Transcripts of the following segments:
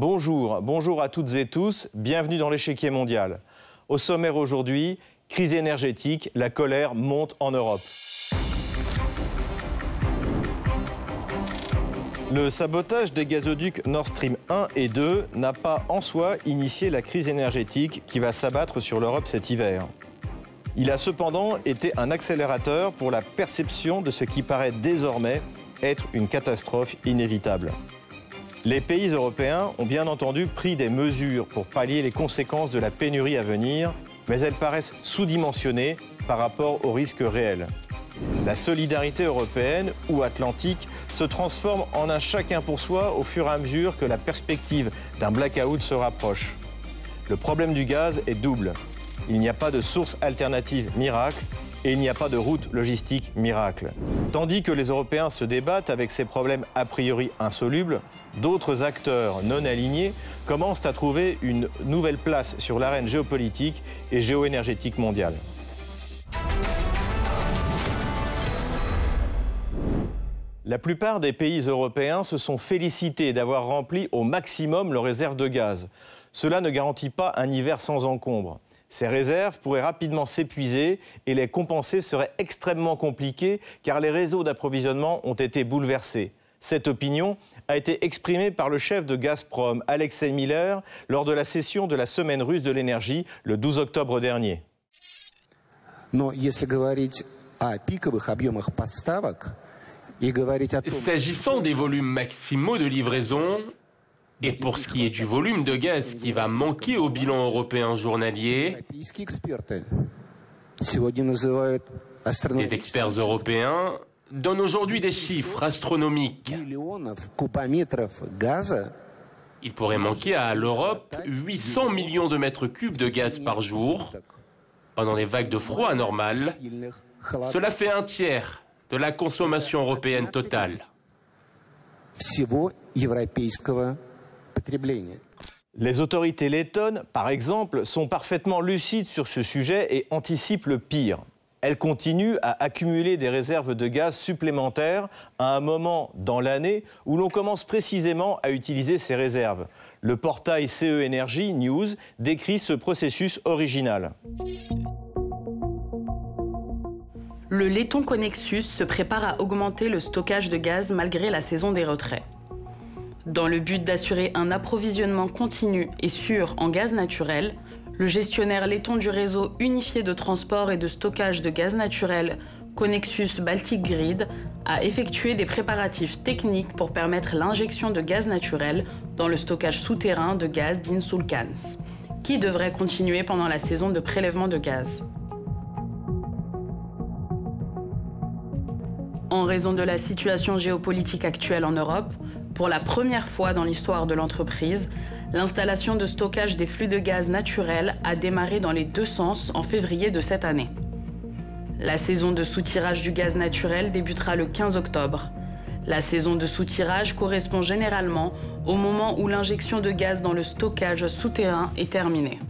Bonjour, bonjour à toutes et tous, bienvenue dans l'échiquier mondial. Au sommaire aujourd'hui, crise énergétique, la colère monte en Europe. Le sabotage des gazoducs Nord Stream 1 et 2 n'a pas en soi initié la crise énergétique qui va s'abattre sur l'Europe cet hiver. Il a cependant été un accélérateur pour la perception de ce qui paraît désormais être une catastrophe inévitable. Les pays européens ont bien entendu pris des mesures pour pallier les conséquences de la pénurie à venir, mais elles paraissent sous-dimensionnées par rapport aux risques réels. La solidarité européenne ou atlantique se transforme en un chacun pour soi au fur et à mesure que la perspective d'un blackout se rapproche. Le problème du gaz est double. Il n'y a pas de source alternative miracle et il n'y a pas de route logistique miracle. Tandis que les Européens se débattent avec ces problèmes a priori insolubles, d'autres acteurs non alignés commencent à trouver une nouvelle place sur l'arène géopolitique et géoénergétique mondiale. La plupart des pays européens se sont félicités d'avoir rempli au maximum leurs réserves de gaz. Cela ne garantit pas un hiver sans encombre. Ces réserves pourraient rapidement s'épuiser et les compenser serait extrêmement compliqué car les réseaux d'approvisionnement ont été bouleversés. Cette opinion a été exprimée par le chef de Gazprom, Alexei Miller, lors de la session de la Semaine russe de l'énergie le 12 octobre dernier. S'agissant des volumes maximaux de livraison, et pour ce qui est du volume de gaz qui va manquer au bilan européen journalier, des experts européens donnent aujourd'hui des chiffres astronomiques. Il pourrait manquer à l'Europe 800 millions de mètres cubes de gaz par jour pendant les vagues de froid anormales. Cela fait un tiers de la consommation européenne totale. Les autorités lettonnes, par exemple, sont parfaitement lucides sur ce sujet et anticipent le pire. Elles continuent à accumuler des réserves de gaz supplémentaires à un moment dans l'année où l'on commence précisément à utiliser ces réserves. Le portail CE Energy News décrit ce processus original. Le laiton Connexus se prépare à augmenter le stockage de gaz malgré la saison des retraits. Dans le but d'assurer un approvisionnement continu et sûr en gaz naturel, le gestionnaire laiton du réseau unifié de transport et de stockage de gaz naturel Connexus Baltic Grid a effectué des préparatifs techniques pour permettre l'injection de gaz naturel dans le stockage souterrain de gaz d'Insulkans, qui devrait continuer pendant la saison de prélèvement de gaz. En raison de la situation géopolitique actuelle en Europe, pour la première fois dans l'histoire de l'entreprise, l'installation de stockage des flux de gaz naturels a démarré dans les deux sens en février de cette année. La saison de soutirage du gaz naturel débutera le 15 octobre. La saison de soutirage correspond généralement au moment où l'injection de gaz dans le stockage souterrain est terminée.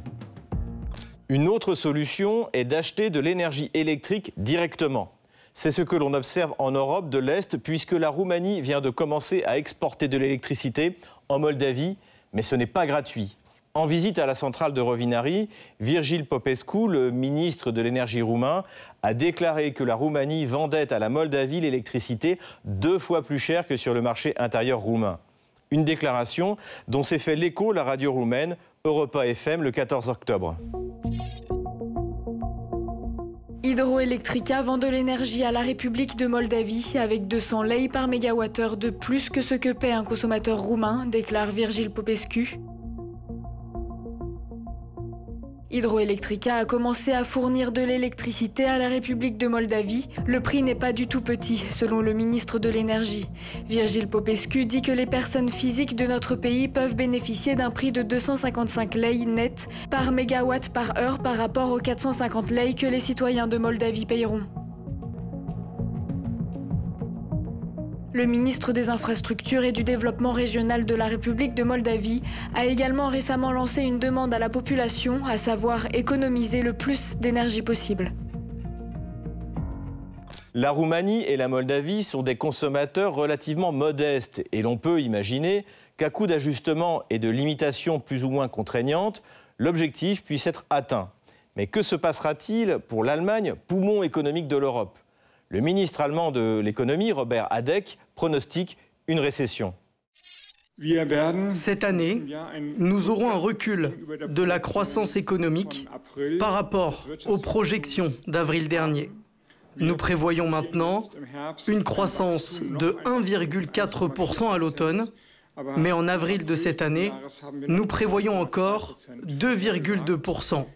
Une autre solution est d'acheter de l'énergie électrique directement. C'est ce que l'on observe en Europe de l'Est, puisque la Roumanie vient de commencer à exporter de l'électricité en Moldavie, mais ce n'est pas gratuit. En visite à la centrale de Rovinari, Virgil Popescu, le ministre de l'énergie roumain, a déclaré que la Roumanie vendait à la Moldavie l'électricité deux fois plus cher que sur le marché intérieur roumain. Une déclaration dont s'est fait l'écho la radio roumaine Europa FM le 14 octobre. Hydroelectrica vend de l'énergie à la République de Moldavie avec 200 lei par mégawattheure de plus que ce que paie un consommateur roumain, déclare Virgile Popescu. Hydroelectrica a commencé à fournir de l'électricité à la République de Moldavie. Le prix n'est pas du tout petit, selon le ministre de l'Énergie. Virgile Popescu dit que les personnes physiques de notre pays peuvent bénéficier d'un prix de 255 lei net par mégawatt par heure par rapport aux 450 lei que les citoyens de Moldavie paieront. Le ministre des Infrastructures et du Développement régional de la République de Moldavie a également récemment lancé une demande à la population, à savoir économiser le plus d'énergie possible. La Roumanie et la Moldavie sont des consommateurs relativement modestes et l'on peut imaginer qu'à coup d'ajustement et de limitations plus ou moins contraignantes, l'objectif puisse être atteint. Mais que se passera-t-il pour l'Allemagne, poumon économique de l'Europe? Le ministre allemand de l'économie, Robert Hadeck, pronostique une récession. Cette année, nous aurons un recul de la croissance économique par rapport aux projections d'avril dernier. Nous prévoyons maintenant une croissance de 1,4% à l'automne, mais en avril de cette année, nous prévoyons encore 2,2%.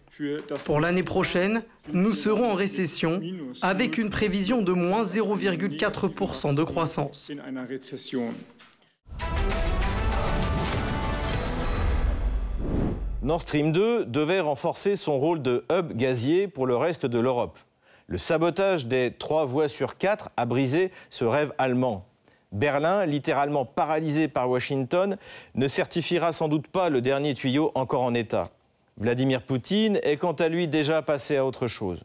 Pour l'année prochaine, nous serons en récession avec une prévision de moins 0,4% de croissance. Nord Stream 2 devait renforcer son rôle de hub gazier pour le reste de l'Europe. Le sabotage des trois voies sur quatre a brisé ce rêve allemand. Berlin, littéralement paralysé par Washington, ne certifiera sans doute pas le dernier tuyau encore en état. Vladimir Poutine est quant à lui déjà passé à autre chose.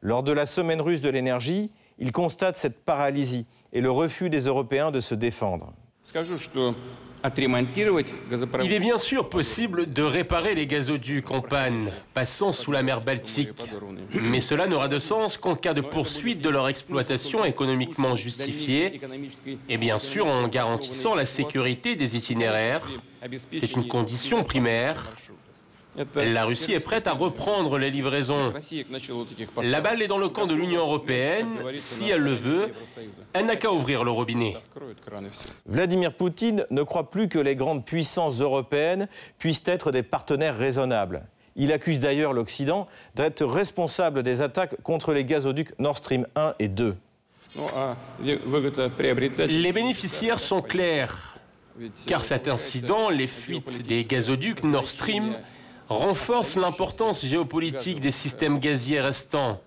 Lors de la semaine russe de l'énergie, il constate cette paralysie et le refus des Européens de se défendre. Il est bien sûr possible de réparer les gazoducs en panne passant sous la mer Baltique, mais cela n'aura de sens qu'en cas de poursuite de leur exploitation économiquement justifiée et bien sûr en garantissant la sécurité des itinéraires. C'est une condition primaire la Russie est prête à reprendre les livraisons. La balle est dans le camp de l'Union européenne. Si elle le veut, elle n'a qu'à ouvrir le robinet. Vladimir Poutine ne croit plus que les grandes puissances européennes puissent être des partenaires raisonnables. Il accuse d'ailleurs l'Occident d'être responsable des attaques contre les gazoducs Nord Stream 1 et 2. Les bénéficiaires sont clairs, car cet incident, les fuites des gazoducs Nord Stream, renforce l'importance géopolitique des systèmes gaziers restants,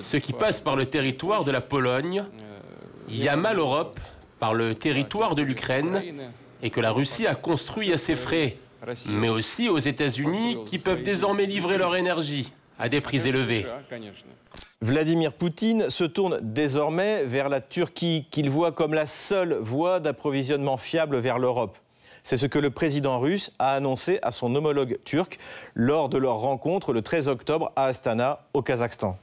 ce qui passe par le territoire de la Pologne, Yamal Europe, par le territoire de l'Ukraine, et que la Russie a construit à ses frais, mais aussi aux États-Unis qui peuvent désormais livrer leur énergie à des prix élevés. Vladimir Poutine se tourne désormais vers la Turquie, qu'il voit comme la seule voie d'approvisionnement fiable vers l'Europe. C'est ce que le président russe a annoncé à son homologue turc lors de leur rencontre le 13 octobre à Astana, au Kazakhstan.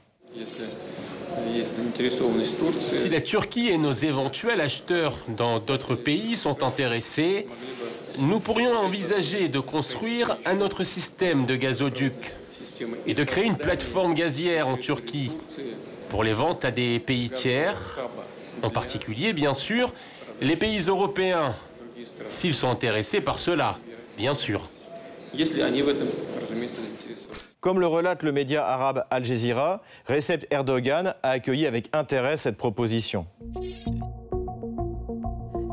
Si la Turquie et nos éventuels acheteurs dans d'autres pays sont intéressés, nous pourrions envisager de construire un autre système de gazoducs et de créer une plateforme gazière en Turquie pour les ventes à des pays tiers, en particulier bien sûr les pays européens S'ils sont intéressés par cela, bien sûr. Comme le relate le média arabe Al Jazeera, Recep Erdogan a accueilli avec intérêt cette proposition.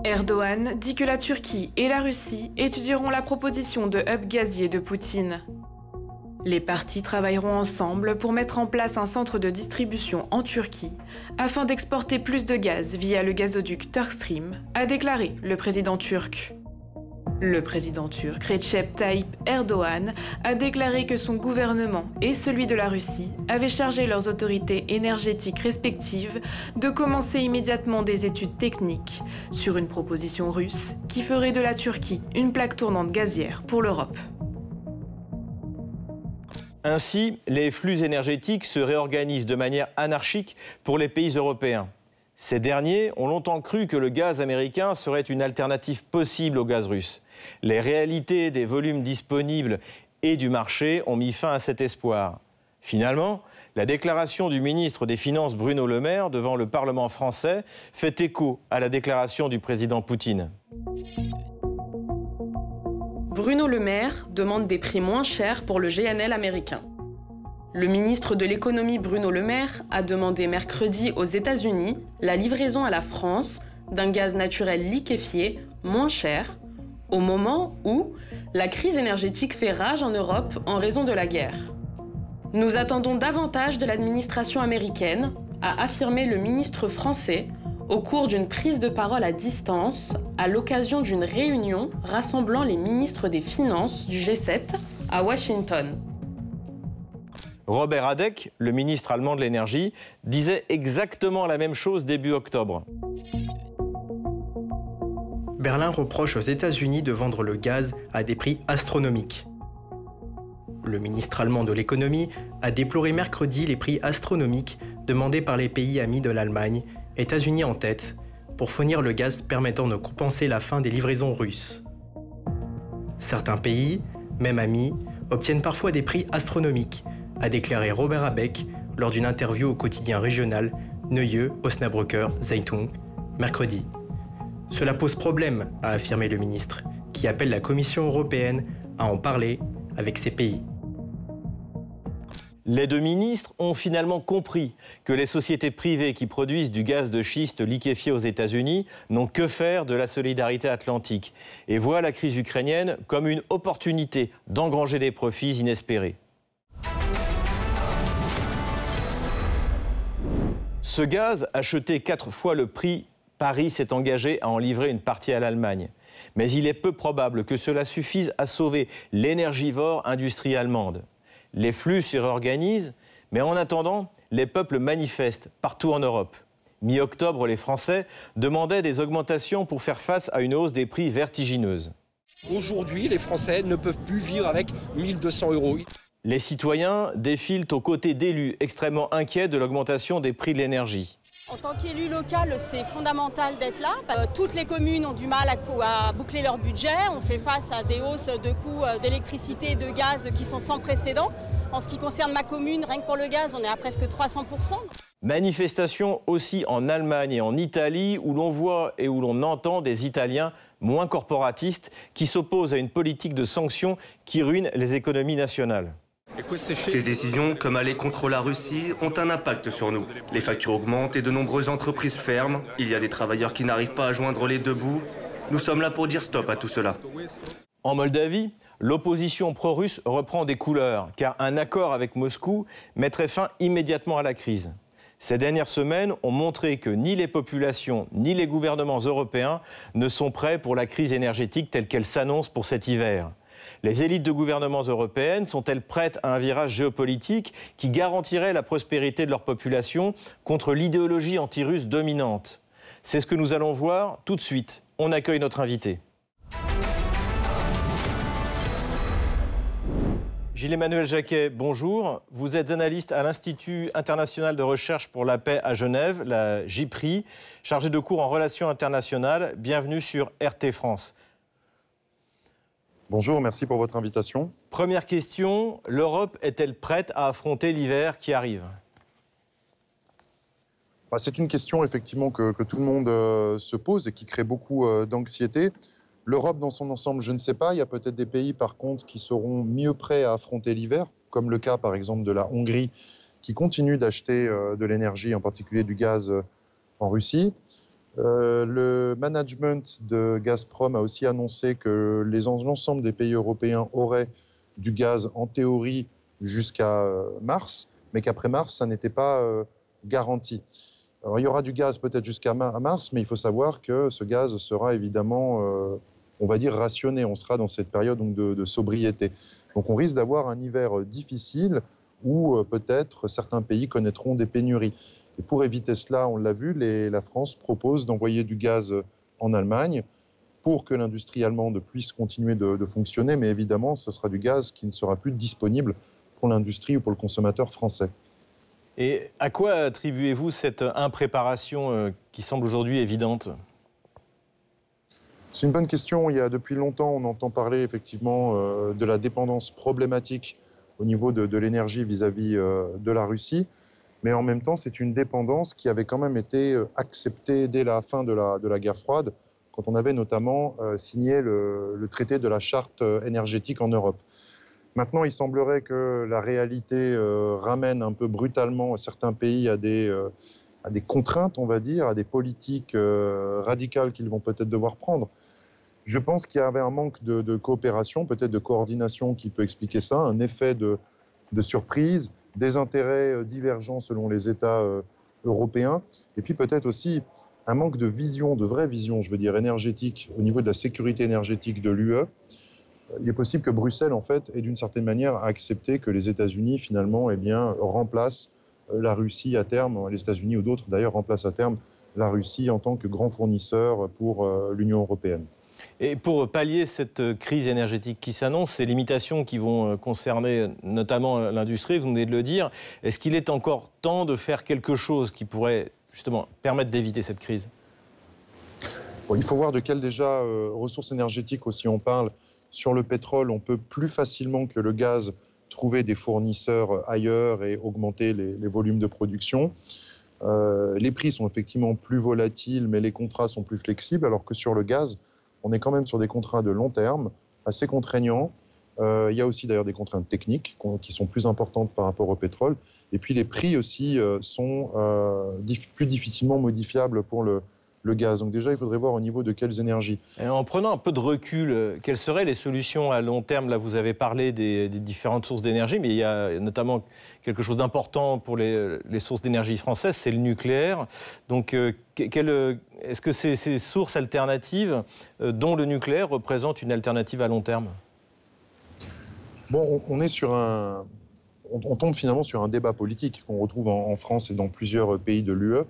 Erdogan dit que la Turquie et la Russie étudieront la proposition de hub gazier de Poutine. Les parties travailleront ensemble pour mettre en place un centre de distribution en Turquie afin d'exporter plus de gaz via le gazoduc Turkstream, a déclaré le président turc. Le président turc Recep Tayyip Erdogan a déclaré que son gouvernement et celui de la Russie avaient chargé leurs autorités énergétiques respectives de commencer immédiatement des études techniques sur une proposition russe qui ferait de la Turquie une plaque tournante gazière pour l'Europe. Ainsi, les flux énergétiques se réorganisent de manière anarchique pour les pays européens. Ces derniers ont longtemps cru que le gaz américain serait une alternative possible au gaz russe. Les réalités des volumes disponibles et du marché ont mis fin à cet espoir. Finalement, la déclaration du ministre des Finances Bruno Le Maire devant le Parlement français fait écho à la déclaration du président Poutine. Bruno Le Maire demande des prix moins chers pour le GNL américain. Le ministre de l'économie Bruno Le Maire a demandé mercredi aux États-Unis la livraison à la France d'un gaz naturel liquéfié moins cher au moment où la crise énergétique fait rage en Europe en raison de la guerre. Nous attendons davantage de l'administration américaine, a affirmé le ministre français au cours d'une prise de parole à distance à l'occasion d'une réunion rassemblant les ministres des Finances du G7 à Washington. Robert Hadeck, le ministre allemand de l'énergie, disait exactement la même chose début octobre. Berlin reproche aux États-Unis de vendre le gaz à des prix astronomiques. Le ministre allemand de l'économie a déploré mercredi les prix astronomiques demandés par les pays amis de l'Allemagne, États-Unis en tête, pour fournir le gaz permettant de compenser la fin des livraisons russes. Certains pays, même amis, obtiennent parfois des prix astronomiques, a déclaré Robert Abeck lors d'une interview au quotidien régional Neue Osnabrücker Zeitung mercredi. Cela pose problème, a affirmé le ministre, qui appelle la Commission européenne à en parler avec ces pays. Les deux ministres ont finalement compris que les sociétés privées qui produisent du gaz de schiste liquéfié aux États-Unis n'ont que faire de la solidarité atlantique et voient la crise ukrainienne comme une opportunité d'engranger des profits inespérés. Ce gaz, acheté quatre fois le prix, Paris s'est engagé à en livrer une partie à l'Allemagne. Mais il est peu probable que cela suffise à sauver l'énergivore industrie allemande. Les flux se réorganisent, mais en attendant, les peuples manifestent partout en Europe. Mi-octobre, les Français demandaient des augmentations pour faire face à une hausse des prix vertigineuse. Aujourd'hui, les Français ne peuvent plus vivre avec 1200 euros. Les citoyens défilent aux côtés d'élus extrêmement inquiets de l'augmentation des prix de l'énergie. En tant qu'élu local, c'est fondamental d'être là. Euh, toutes les communes ont du mal à, boucler leur budget. On fait face à des hausses de coûts euh, d'électricité et de gaz qui sont sans précédent. En ce qui concerne ma commune, rien que pour le gaz, on est à presque 300%. Manifestation aussi en Allemagne et en Italie, où l'on voit et où l'on entend des Italiens moins corporatistes qui s'opposent à une politique de sanctions qui ruine les économies nationales. Ces décisions, comme aller contre la Russie, ont un impact sur nous. Les factures augmentent et de nombreuses entreprises ferment. Il y a des travailleurs qui n'arrivent pas à joindre les deux bouts. Nous sommes là pour dire stop à tout cela. En Moldavie, l'opposition pro-russe reprend des couleurs, car un accord avec Moscou mettrait fin immédiatement à la crise. Ces dernières semaines ont montré que ni les populations ni les gouvernements européens ne sont prêts pour la crise énergétique telle qu'elle s'annonce pour cet hiver. Les élites de gouvernements européennes sont-elles prêtes à un virage géopolitique qui garantirait la prospérité de leur population contre l'idéologie anti-russe dominante? C'est ce que nous allons voir tout de suite. On accueille notre invité. Gilles-Emmanuel Jacquet, bonjour. Vous êtes analyste à l'Institut international de recherche pour la paix à Genève, la JPRI, chargé de cours en relations internationales. Bienvenue sur RT France. Bonjour, merci pour votre invitation. Première question, l'Europe est-elle prête à affronter l'hiver qui arrive? Bah, C'est une question effectivement que, tout le monde euh, se pose et qui crée beaucoup euh, d'anxiété. L'Europe dans son ensemble, je ne sais pas. Il y a peut-être des pays par contre qui seront mieux prêts à affronter l'hiver, comme le cas par exemple de la Hongrie qui continue d'acheter euh, de l'énergie, en particulier du gaz en Russie. Euh, le management de Gazprom a aussi annoncé que l'ensemble des pays européens auraient du gaz en théorie jusqu'à euh, mars, mais qu'après mars, ça n'était pas euh, garanti. Il y aura du gaz peut-être jusqu'à mars, mais il faut savoir que ce gaz sera évidemment, on va dire, rationné. On sera dans cette période de sobriété. Donc on risque d'avoir un hiver difficile où peut-être certains pays connaîtront des pénuries. Et pour éviter cela, on l'a vu, la France propose d'envoyer du gaz en Allemagne pour que l'industrie allemande puisse continuer de, fonctionner, mais évidemment, ce sera du gaz qui ne sera plus disponible pour l'industrie ou pour le consommateur français. Et à quoi attribuez-vous cette impréparation euh, qui semble aujourd'hui évidente? C'est une bonne question. Il y a depuis longtemps, on entend parler effectivement euh, de la dépendance problématique au niveau de, l'énergie vis-à-vis euh, de la Russie mais en même temps, c'est une dépendance qui avait quand même été euh, acceptée dès la fin de la, de la guerre froide, quand on avait notamment euh, signé le, traité de la charte euh, énergétique en Europe. Maintenant, il semblerait que la réalité ramène un peu brutalement certains pays à des, à des contraintes, on va dire, à des politiques radicales qu'ils vont peut-être devoir prendre. Je pense qu'il y avait un manque de, de coopération, peut-être de coordination qui peut expliquer ça, un effet de, de surprise, des intérêts euh, divergents selon les États euh, européens, et puis peut-être aussi un manque de vision, de vraie vision, je veux dire, énergétique au niveau de la sécurité énergétique de l'UE. Euh, il est possible que Bruxelles, en fait, ait d'une certaine manière accepté que les États-Unis, finalement, eh bien, remplacent la Russie à terme, les États-Unis ou d'autres d'ailleurs remplacent à terme la Russie en tant que grand fournisseur pour l'Union européenne. Et pour pallier cette crise énergétique qui s'annonce, ces limitations qui vont concerner notamment l'industrie, vous venez de le dire, est-ce qu'il est encore temps de faire quelque chose qui pourrait justement permettre d'éviter cette crise? Il faut voir de quelles déjà ressources énergétiques aussi on parle. Sur le pétrole, on peut plus facilement que le gaz trouver des fournisseurs ailleurs et augmenter les, volumes de production. Euh, les prix sont effectivement plus volatiles, mais les contrats sont plus flexibles, alors que sur le gaz, on est quand même sur des contrats de long terme, assez contraignants. Euh, il y a aussi d'ailleurs des contraintes techniques qui sont plus importantes par rapport au pétrole. Et puis les prix aussi euh, sont plus difficilement modifiables pour le, le gaz. Donc déjà, il faudrait voir au niveau de quelles énergies. en prenant un peu de recul, euh, quelles seraient les solutions à long terme? Là, vous avez parlé des, différentes sources d'énergie, mais il y a notamment quelque chose d'important pour les, sources d'énergie françaises, c'est le nucléaire. Donc, euh, euh, est-ce que ces, ces, sources alternatives, dont le nucléaire, représentent une alternative à long terme? Bon, on, est sur un, on, tombe finalement sur un débat politique qu'on retrouve en, France et dans plusieurs pays de l'UE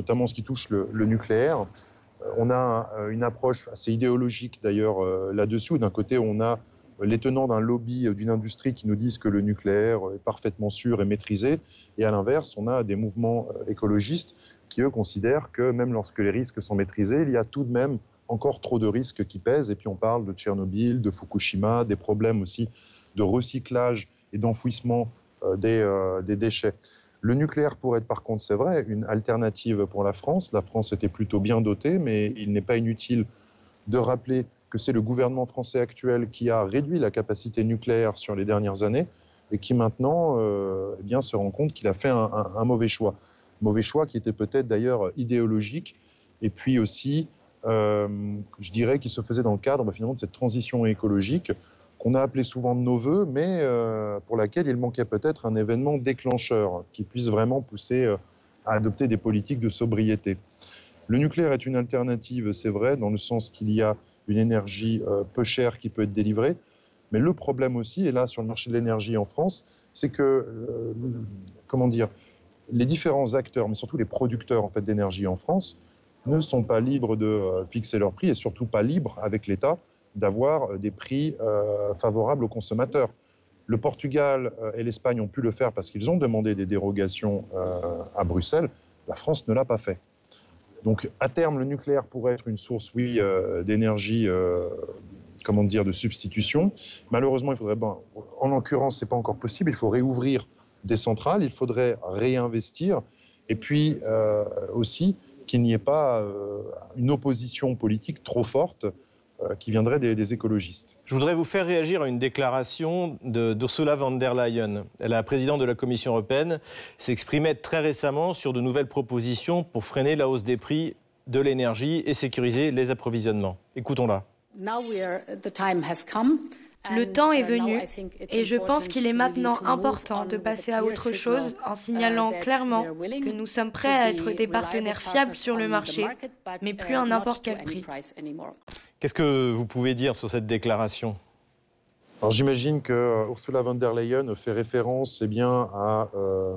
notamment ce qui touche le, nucléaire. Euh, on a euh, une approche assez idéologique d'ailleurs euh, là-dessus. D'un côté, on a les tenants d'un lobby d'une industrie qui nous disent que le nucléaire est parfaitement sûr et maîtrisé. Et à l'inverse, on a des mouvements écologistes qui, eux, considèrent que même lorsque les risques sont maîtrisés, il y a tout de même encore trop de risques qui pèsent. Et puis on parle de Tchernobyl, de Fukushima, des problèmes aussi de recyclage et d'enfouissement des, des déchets. Le nucléaire pourrait être par contre, c'est vrai, une alternative pour la France. La France était plutôt bien dotée, mais il n'est pas inutile de rappeler que c'est le gouvernement français actuel qui a réduit la capacité nucléaire sur les dernières années et qui maintenant euh, eh bien, se rend compte qu'il a fait un, mauvais choix. Mauvais choix qui était peut-être d'ailleurs idéologique et puis aussi, euh, je dirais, qui se faisait dans le cadre bah, finalement de cette transition écologique qu'on a appelé souvent de nos voeux, mais euh, pour laquelle il manquait peut-être un événement déclencheur qui puisse vraiment pousser euh, à adopter des politiques de sobriété. Le nucléaire est une alternative, c'est vrai, dans le sens qu'il y a une énergie euh, peu chère qui peut être délivrée, mais le problème aussi, et là sur le marché de l'énergie en France, c'est que, comment dire, les différents acteurs, mais surtout les producteurs en fait, d'énergie en France, ne sont pas libres de fixer leur prix et surtout pas libres avec l'État d'avoir euh, des prix euh, favorables aux consommateurs. Le Portugal euh, et l'Espagne ont pu le faire parce qu'ils ont demandé des dérogations à Bruxelles. La France ne l'a pas fait. Donc, à terme, le nucléaire pourrait être une source, oui, d'énergie, comment dire, de substitution. Malheureusement, il faudrait, en l'occurrence, c'est pas encore possible. Il faut réouvrir des centrales, il faudrait réinvestir, et puis aussi qu'il n'y ait pas une opposition politique trop forte qui viendrait des, écologistes. Je voudrais vous faire réagir à une déclaration d'Ursula von der Leyen. La présidente de la Commission européenne s'exprimait très récemment sur de nouvelles propositions pour freiner la hausse des prix de l'énergie et sécuriser les approvisionnements. Écoutons-la. Le temps est venu et je pense qu'il est maintenant important de passer à autre chose en signalant clairement que nous sommes prêts à être des partenaires fiables sur le marché, mais plus à n'importe quel prix. Qu'est-ce que vous pouvez dire sur cette déclaration? Alors j'imagine que euh, Ursula von der Leyen fait référence eh bien, à euh,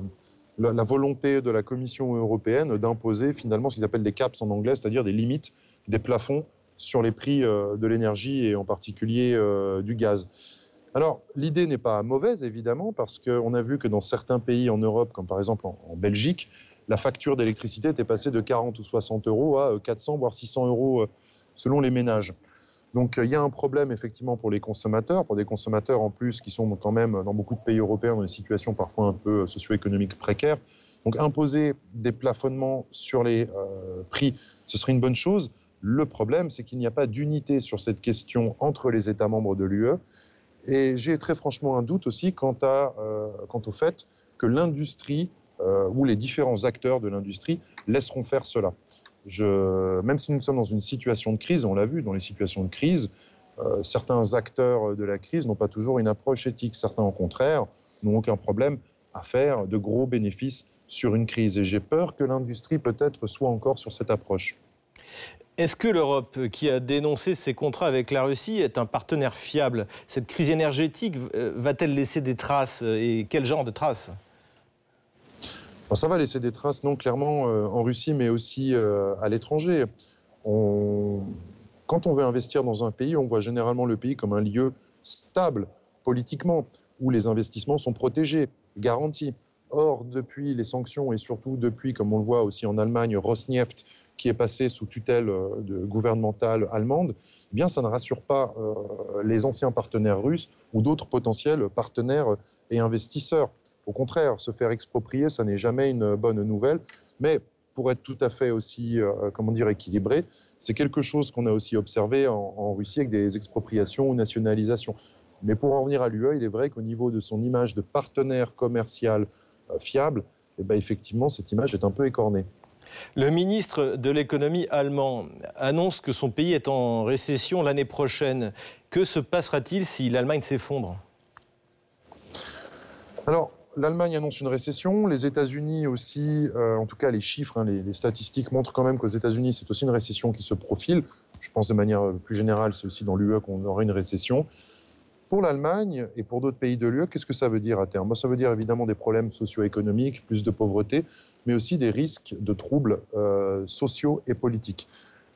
la, volonté de la Commission européenne d'imposer finalement ce qu'ils appellent des caps en anglais, c'est-à-dire des limites, des plafonds sur les prix euh, de l'énergie et en particulier du gaz. Alors l'idée n'est pas mauvaise évidemment parce qu'on a vu que dans certains pays en Europe, comme par exemple en, Belgique, la facture d'électricité était passée de 40 ou 60 euros à 400 voire 600 euros selon les ménages. Donc il y a un problème effectivement pour les consommateurs, pour des consommateurs en plus qui sont quand même dans beaucoup de pays européens dans des situations parfois un peu socio-économiques précaires. Donc imposer des plafonnements sur les euh, prix, ce serait une bonne chose. Le problème, c'est qu'il n'y a pas d'unité sur cette question entre les États membres de l'UE. Et j'ai très franchement un doute aussi quant, à, euh, quant au fait que l'industrie euh, ou les différents acteurs de l'industrie laisseront faire cela même si nous sommes dans une situation de crise, on l'a vu, dans les situations de crise, euh, certains acteurs de la crise n'ont pas toujours une approche éthique. Certains, au contraire, n'ont aucun problème à faire de gros bénéfices sur une crise. Et j'ai peur que l'industrie, peut-être, soit encore sur cette approche. Est-ce que l'Europe, qui a dénoncé ses contrats avec la Russie, est un partenaire fiable? Cette crise énergétique va-t-elle laisser des traces Et quel genre de traces? Ça va laisser des traces, non clairement en Russie, mais aussi à l'étranger. Quand on veut investir dans un pays, on voit généralement le pays comme un lieu stable politiquement, où les investissements sont protégés, garantis. Or, depuis les sanctions et surtout depuis, comme on le voit aussi en Allemagne, Rosneft, qui est passé sous tutelle euh, gouvernementale allemande, eh bien ça ne rassure pas euh, les anciens partenaires russes ou d'autres potentiels partenaires et investisseurs. Au contraire, se faire exproprier, ça n'est jamais une bonne nouvelle. Mais pour être tout à fait aussi, euh, comment dire, équilibré, c'est quelque chose qu'on a aussi observé en, Russie avec des expropriations ou nationalisations. Mais pour en revenir à l'UE, il est vrai qu'au niveau de son image de partenaire commercial fiable, eh bien, effectivement, cette image est un peu écornée. Le ministre de l'économie allemand annonce que son pays est en récession l'année prochaine. Que se passera-t-il si l'Allemagne s'effondre? Alors, l'Allemagne annonce une récession, les États-Unis aussi, euh, en tout cas les chiffres, hein, les, statistiques montrent quand même qu'aux États-Unis, c'est aussi une récession qui se profile. Je pense de manière plus générale, c'est aussi dans l'UE qu'on aura une récession. Pour l'Allemagne et pour d'autres pays de l'UE, qu'est-ce que ça veut dire à terme? Ça veut dire évidemment des problèmes socio-économiques, plus de pauvreté, mais aussi des risques de troubles euh, sociaux et politiques.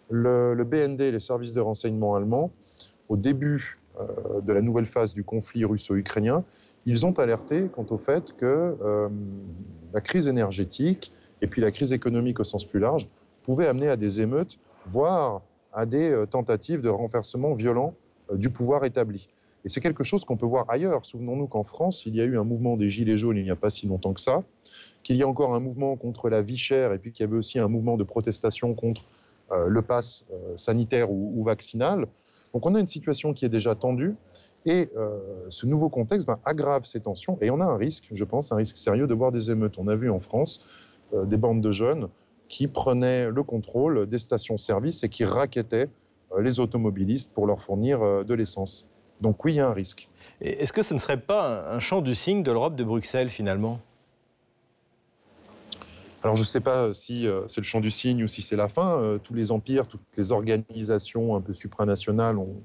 Le, BND, les services de renseignement allemands, au début euh, de la nouvelle phase du conflit russo-ukrainien, ils ont alerté quant au fait que euh, la crise énergétique et puis la crise économique au sens plus large pouvaient amener à des émeutes, voire à des tentatives de renversement violent du pouvoir établi. Et c'est quelque chose qu'on peut voir ailleurs. Souvenons-nous qu'en France, il y a eu un mouvement des Gilets jaunes il n'y a pas si longtemps que ça, qu'il y a encore un mouvement contre la vie chère, et puis qu'il y avait aussi un mouvement de protestation contre euh, le pass euh, sanitaire ou, vaccinal. Donc on a une situation qui est déjà tendue, et euh, ce nouveau contexte ben, aggrave ces tensions, et on a un risque, je pense, un risque sérieux de voir des émeutes. On a vu en France des bandes de jeunes qui prenaient le contrôle des stations-service et qui raquettaient les automobilistes pour leur fournir de l'essence. Donc oui, il y a un risque. Est-ce que ce ne serait pas un champ du signe de l'Europe de Bruxelles finalement? Alors je ne sais pas si euh, c'est le champ du signe ou si c'est la fin. Euh, tous les empires, toutes les organisations un peu supranationales ont,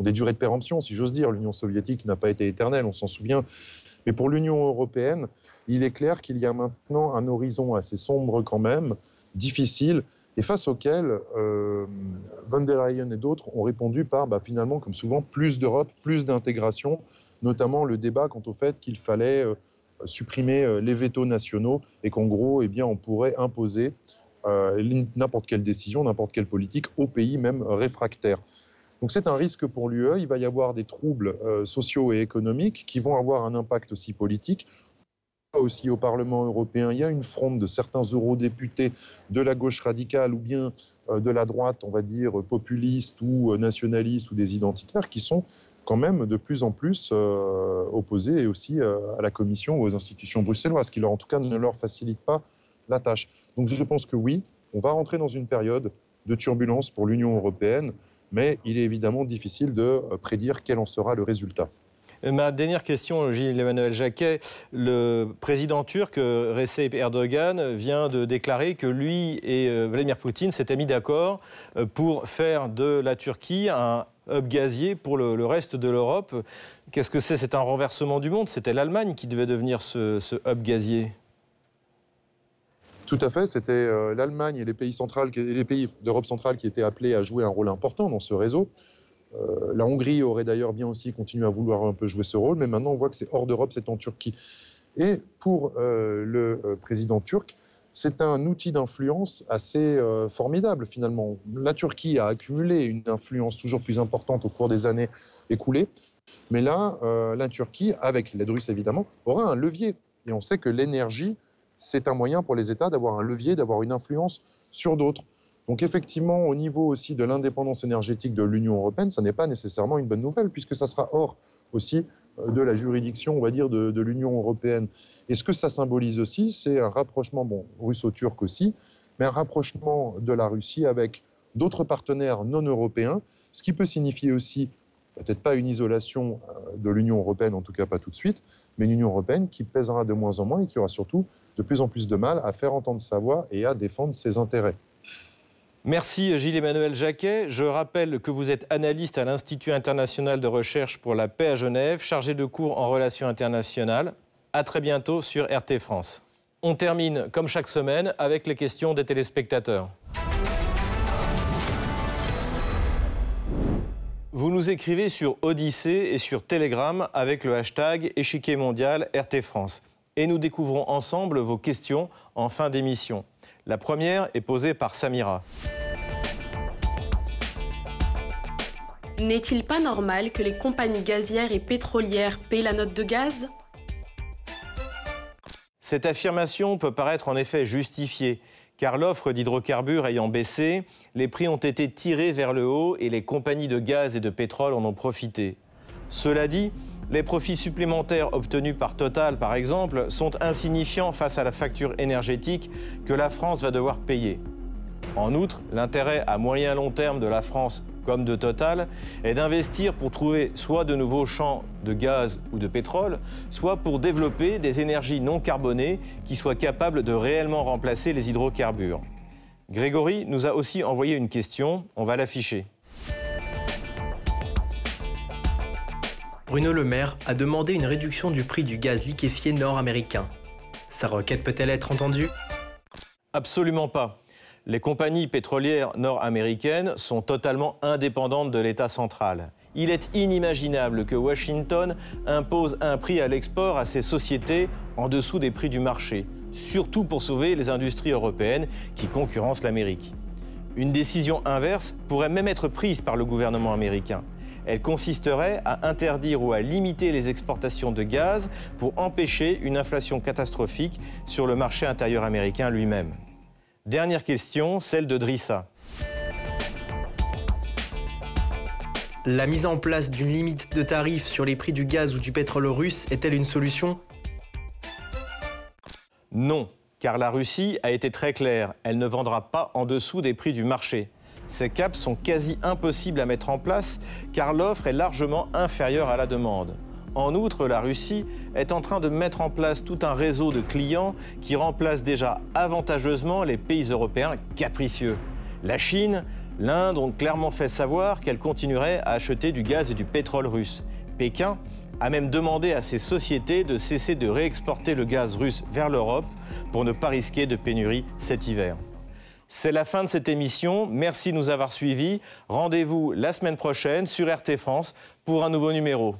des durées de péremption, si j'ose dire. L'Union soviétique n'a pas été éternelle, on s'en souvient. Mais pour l'Union européenne, il est clair qu'il y a maintenant un horizon assez sombre quand même, difficile, et face auquel euh, von der Leyen et d'autres ont répondu par, bah, finalement, comme souvent, plus d'Europe, plus d'intégration, notamment le débat quant au fait qu'il fallait euh, supprimer euh, les vétos nationaux et qu'en gros, eh bien, on pourrait imposer n'importe quelle décision, n'importe quelle politique au pays même réfractaire. Donc c'est un risque pour l'UE. Il va y avoir des troubles sociaux et économiques qui vont avoir un impact aussi politique aussi au Parlement européen, il y a une fronde de certains eurodéputés de la gauche radicale ou bien euh, de la droite, on va dire, populiste ou euh, nationaliste ou des identitaires qui sont quand même de plus en plus euh, opposés aussi à la Commission ou aux institutions bruxelloises, qui leur, en tout cas ne leur facilite pas la tâche. Donc je pense que oui, on va rentrer dans une période de turbulence pour l'Union européenne, mais il est évidemment difficile de prédire quel en sera le résultat. Ma dernière question, Gilles-Emmanuel Jacquet. Le président turc Recep Erdogan vient de déclarer que lui et euh, Vladimir Poutine s'étaient mis d'accord euh, pour faire de la Turquie un hub gazier pour le, reste de l'Europe. Qu'est-ce que c'est? C'est un renversement du monde? C'était l'Allemagne qui devait devenir ce, hub gazier tout à fait, c'était euh, l'Allemagne et les pays, les pays d'Europe centrale qui étaient appelés à jouer un rôle important dans ce réseau. Euh, la Hongrie aurait d'ailleurs bien aussi continué à vouloir un peu jouer ce rôle, mais maintenant on voit que c'est hors d'Europe, c'est en Turquie. Et pour euh, le euh, président turc, c'est un outil d'influence assez formidable finalement. La Turquie a accumulé une influence toujours plus importante au cours des années écoulées, mais là, la Turquie, avec l'aide russe évidemment, aura un levier. Et on sait que l'énergie, c'est un moyen pour les États d'avoir un levier, d'avoir une influence sur d'autres. Donc effectivement, au niveau aussi de l'indépendance énergétique de l'Union européenne, ça n'est pas nécessairement une bonne nouvelle, puisque ça sera hors aussi euh, de la juridiction, on va dire, de, l'Union européenne. Et ce que ça symbolise aussi, c'est un rapprochement, bon, russo-turc aussi, mais un rapprochement de la Russie avec d'autres partenaires non européens, ce qui peut signifier aussi peut-être pas une isolation euh, de l'Union européenne, en tout cas pas tout de suite, mais une Union européenne qui pèsera de moins en moins et qui aura surtout de plus en plus de mal à faire entendre sa voix et à défendre ses intérêts. Merci Gilles-Emmanuel Jacquet. Je rappelle que vous êtes analyste à l'Institut international de recherche pour la paix à Genève, chargé de cours en relations internationales. À très bientôt sur RT France. On termine, comme chaque semaine, avec les questions des téléspectateurs. Vous nous écrivez sur Odyssée et sur Telegram avec le hashtag Échiquier mondial RT France. Et nous découvrons ensemble vos questions en fin d'émission. La première est posée par Samira. N'est-il pas normal que les compagnies gazières et pétrolières paient la note de gaz? Cette affirmation peut paraître en effet justifiée, car l'offre d'hydrocarbures ayant baissé, les prix ont été tirés vers le haut et les compagnies de gaz et de pétrole en ont profité. Cela dit, les profits supplémentaires obtenus par Total, par exemple, sont insignifiants face à la facture énergétique que la France va devoir payer. En outre, l'intérêt à moyen long terme de la France comme de Total, est d'investir pour trouver soit de nouveaux champs de gaz ou de pétrole, soit pour développer des énergies non carbonées qui soient capables de réellement remplacer les hydrocarbures. Grégory nous a aussi envoyé une question, on va l'afficher. Bruno Le Maire a demandé une réduction du prix du gaz liquéfié nord-américain. Sa requête peut-elle être entendue? Absolument pas les compagnies pétrolières nord-américaines sont totalement indépendantes de l'État central. Il est inimaginable que Washington impose un prix à l'export à ses sociétés en dessous des prix du marché, surtout pour sauver les industries européennes qui concurrencent l'Amérique. Une décision inverse pourrait même être prise par le gouvernement américain. Elle consisterait à interdire ou à limiter les exportations de gaz pour empêcher une inflation catastrophique sur le marché intérieur américain lui-même. Dernière question, celle de Drissa. La mise en place d'une limite de tarif sur les prix du gaz ou du pétrole russe est-elle une solution? Non, car la Russie a été très claire, elle ne vendra pas en dessous des prix du marché. Ces caps sont quasi impossibles à mettre en place car l'offre est largement inférieure à la demande. En outre, la Russie est en train de mettre en place tout un réseau de clients qui remplace déjà avantageusement les pays européens capricieux. La Chine, l'Inde ont clairement fait savoir qu'elle continuerait à acheter du gaz et du pétrole russe. Pékin a même demandé à ses sociétés de cesser de réexporter le gaz russe vers l'Europe pour ne pas risquer de pénurie cet hiver. C'est la fin de cette émission. Merci de nous avoir suivis. Rendez-vous la semaine prochaine sur RT France pour un nouveau numéro.